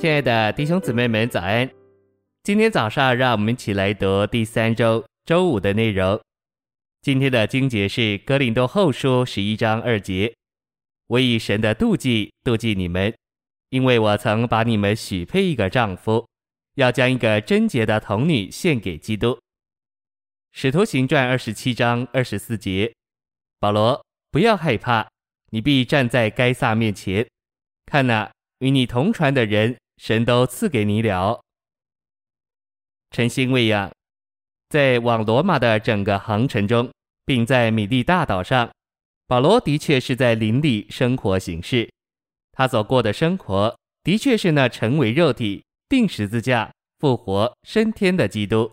亲爱的弟兄姊妹们，早安！今天早上，让我们一起来读第三周周五的内容。今天的经节是《哥林多后书》十一章二节：“我以神的妒忌妒忌你们，因为我曾把你们许配一个丈夫，要将一个贞洁的童女献给基督。”《使徒行传》二十七章二十四节：“保罗，不要害怕，你必站在该撒面前，看哪，与你同船的人。”神都赐给你了。晨星喂养，在往罗马的整个航程中，并在米利大岛上，保罗的确是在灵里生活行事。他所过的生活，的确是那成为肉体、钉十字架、复活、升天的基督。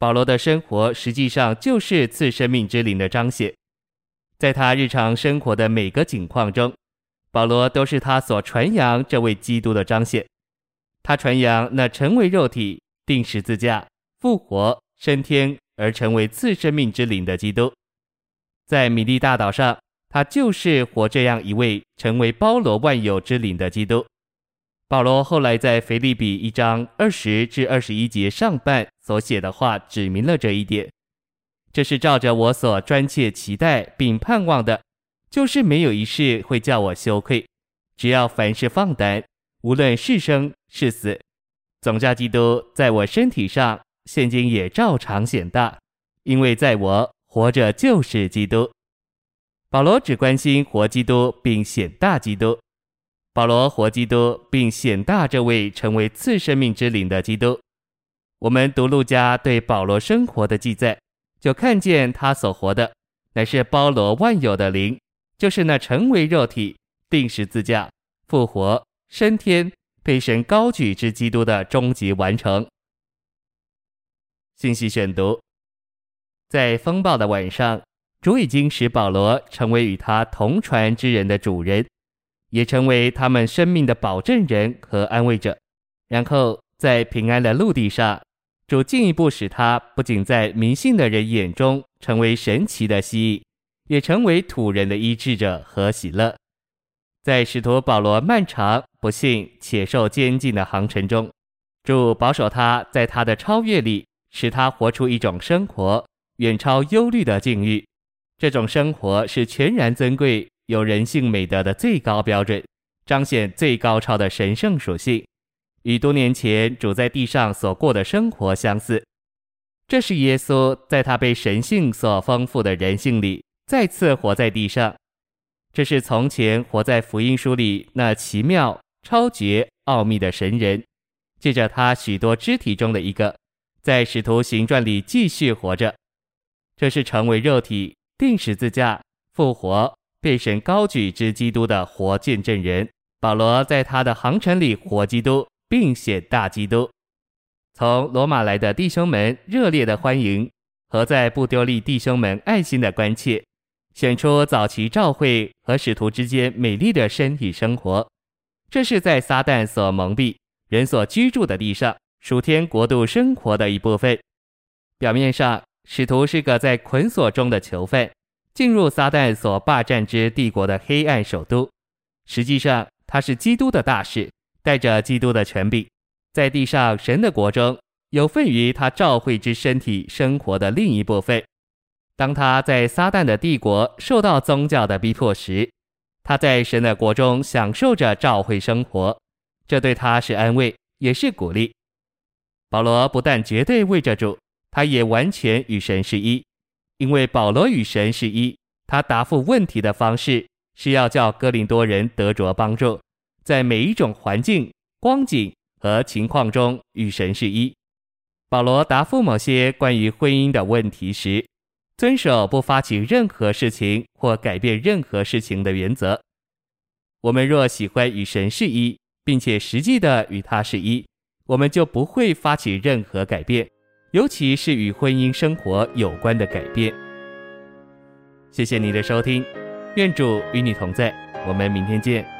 保罗的生活实际上就是赐生命之灵的彰显。在他日常生活的每个景况中，保罗都是他所传扬这位基督的彰显。他传扬那成为肉体、钉十字架、复活、升天而成为次生命之灵的基督，在米利大岛上，他就是活这样一位成为包罗万有之灵的基督。保罗后来在腓立比一章二十至二十一节上半所写的话，指明了这一点。这是照着我所专切期待并盼望的，就是没有一事会叫我羞愧，只要凡事放胆。无论是生是死，总叫基督在我身体上现今也照常显大，因为在我活着就是基督。保罗只关心活基督并显大基督。保罗活基督并显大这位成为次生命之灵的基督。我们读路加对保罗生活的记载，就看见他所活的乃是包罗万有的灵，就是那成为肉体、钉十字架、复活。升天被神高举之基督的终极完成。信息选读：在风暴的晚上，主已经使保罗成为与他同船之人的主人，也成为他们生命的保证人和安慰者。然后在平安的陆地上，主进一步使他不仅在迷信的人眼中成为神奇的蜥蜴，也成为土人的医治者和喜乐。在使徒保罗漫长、不幸且受监禁的航程中，主保守他在他的超越里，使他活出一种生活远超忧虑的境遇。这种生活是全然尊贵、有人性美德的最高标准，彰显最高超的神圣属性，与多年前主在地上所过的生活相似。这是耶稣在他被神性所丰富的人性里，再次活在地上。这是从前活在福音书里那奇妙、超绝、奥秘的神人，借着他许多肢体中的一个，在使徒行传里继续活着。这是成为肉体、钉十字架、复活、被神高举之基督的活见证人。保罗在他的航程里活基督，并显大基督。从罗马来的弟兄们热烈的欢迎，和在不丢利弟兄们爱心的关切。显出早期教会和使徒之间美丽的身体生活，这是在撒旦所蒙蔽、人所居住的地上属天国度生活的一部分。表面上，使徒是个在捆锁中的囚犯，进入撒旦所霸占之帝国的黑暗首都；实际上，他是基督的大使，带着基督的权柄，在地上神的国中有份于他召会之身体生活的另一部分。当他在撒旦的帝国受到宗教的逼迫时，他在神的国中享受着召会生活，这对他是安慰，也是鼓励。保罗不但绝对为着主，他也完全与神是一，因为保罗与神是一。他答复问题的方式是要叫哥林多人得着帮助，在每一种环境、光景和情况中与神是一。保罗答复某些关于婚姻的问题时，遵守不发起任何事情或改变任何事情的原则。我们若喜欢与神是一，并且实际的与他是一，我们就不会发起任何改变，尤其是与婚姻生活有关的改变。谢谢你的收听，愿主与你同在，我们明天见。